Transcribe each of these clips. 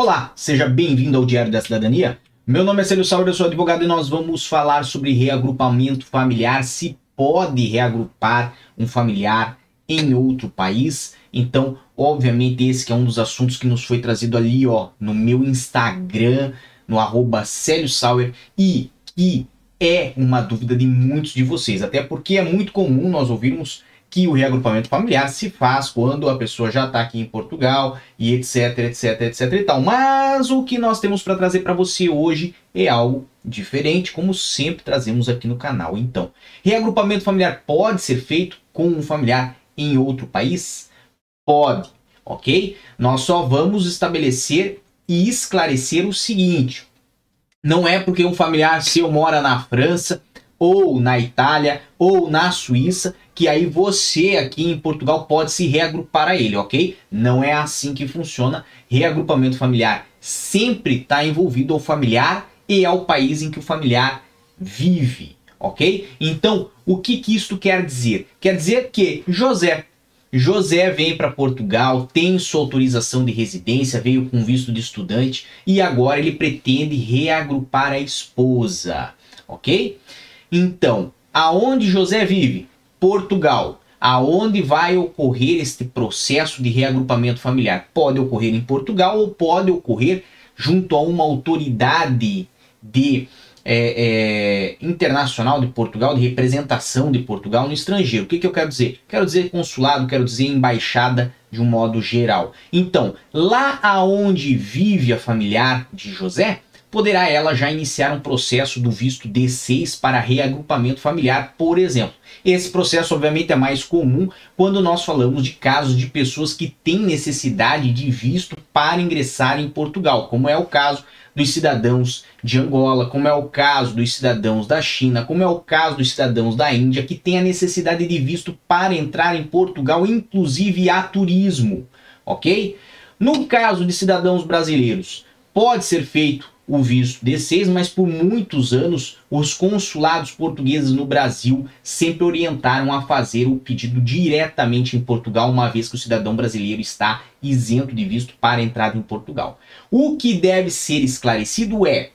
Olá, seja bem-vindo ao Diário da Cidadania. Meu nome é Célio Sauer, eu sou advogado e nós vamos falar sobre reagrupamento familiar, se pode reagrupar um familiar em outro país. Então, obviamente, esse que é um dos assuntos que nos foi trazido ali, ó, no meu Instagram, no arroba Célio Sauer, e que é uma dúvida de muitos de vocês, até porque é muito comum nós ouvirmos que o reagrupamento familiar se faz quando a pessoa já está aqui em Portugal e etc, etc, etc e tal. Mas o que nós temos para trazer para você hoje é algo diferente, como sempre trazemos aqui no canal. Então, reagrupamento familiar pode ser feito com um familiar em outro país? Pode, ok? Nós só vamos estabelecer e esclarecer o seguinte: não é porque um familiar seu mora na França ou na Itália ou na Suíça que aí você aqui em Portugal pode se reagrupar a ele, ok? Não é assim que funciona. Reagrupamento familiar sempre está envolvido ao familiar e ao país em que o familiar vive, ok? Então, o que, que isto quer dizer? Quer dizer que José José vem para Portugal, tem sua autorização de residência, veio com visto de estudante e agora ele pretende reagrupar a esposa, ok? Então, aonde José vive? Portugal. Aonde vai ocorrer este processo de reagrupamento familiar? Pode ocorrer em Portugal ou pode ocorrer junto a uma autoridade de é, é, internacional de Portugal, de representação de Portugal no estrangeiro. O que, que eu quero dizer? Quero dizer consulado, quero dizer embaixada de um modo geral. Então, lá aonde vive a familiar de José, poderá ela já iniciar um processo do visto D6 para reagrupamento familiar, por exemplo. Esse processo, obviamente, é mais comum quando nós falamos de casos de pessoas que têm necessidade de visto para ingressar em Portugal, como é o caso dos cidadãos de Angola, como é o caso dos cidadãos da China, como é o caso dos cidadãos da Índia, que têm a necessidade de visto para entrar em Portugal, inclusive a turismo, ok? No caso de cidadãos brasileiros, pode ser feito o visto D6, mas por muitos anos os consulados portugueses no Brasil sempre orientaram a fazer o pedido diretamente em Portugal, uma vez que o cidadão brasileiro está isento de visto para entrada em Portugal. O que deve ser esclarecido é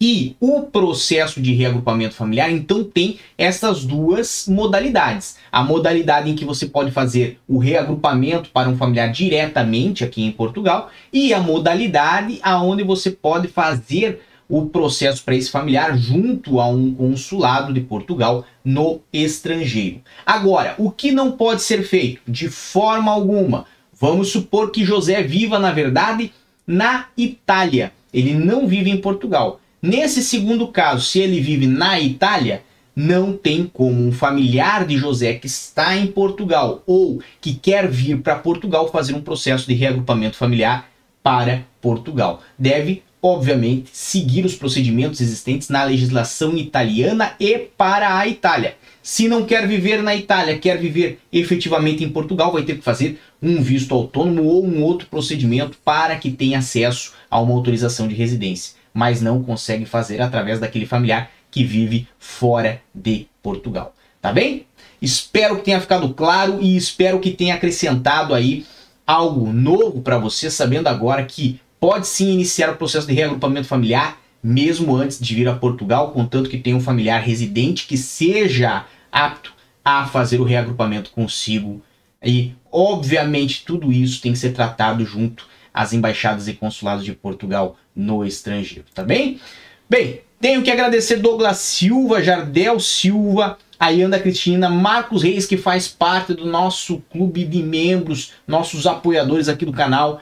e o processo de reagrupamento familiar, então, tem essas duas modalidades. A modalidade em que você pode fazer o reagrupamento para um familiar diretamente aqui em Portugal e a modalidade aonde você pode fazer o processo para esse familiar junto a um consulado de Portugal no estrangeiro. Agora, o que não pode ser feito de forma alguma? Vamos supor que José viva, na verdade, na Itália. Ele não vive em Portugal. Nesse segundo caso, se ele vive na Itália, não tem como um familiar de José que está em Portugal ou que quer vir para Portugal fazer um processo de reagrupamento familiar para Portugal. Deve, obviamente, seguir os procedimentos existentes na legislação italiana e para a Itália. Se não quer viver na Itália, quer viver efetivamente em Portugal, vai ter que fazer um visto autônomo ou um outro procedimento para que tenha acesso a uma autorização de residência mas não consegue fazer através daquele familiar que vive fora de Portugal. Tá bem? Espero que tenha ficado claro e espero que tenha acrescentado aí algo novo para você, sabendo agora que pode sim iniciar o processo de reagrupamento familiar mesmo antes de vir a Portugal, contanto que tenha um familiar residente que seja apto a fazer o reagrupamento consigo. E, obviamente, tudo isso tem que ser tratado junto às embaixadas e consulados de Portugal no estrangeiro, tá bem? Bem, tenho que agradecer Douglas Silva, Jardel Silva, Ayanda Cristina, Marcos Reis, que faz parte do nosso clube de membros, nossos apoiadores aqui do canal,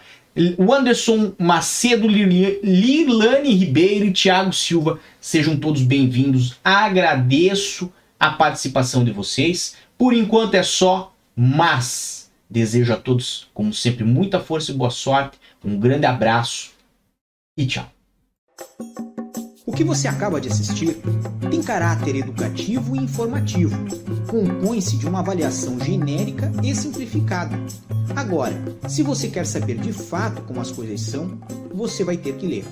o Anderson Macedo, Lirlane Ribeiro e Thiago Silva, sejam todos bem-vindos. Agradeço a participação de vocês. Por enquanto é só, mas desejo a todos, como sempre, muita força e boa sorte. Um grande abraço e tchau. O que você acaba de assistir tem caráter educativo e informativo. Compõe-se de uma avaliação genérica e simplificada. Agora, se você quer saber de fato como as coisas são, você vai ter que ler.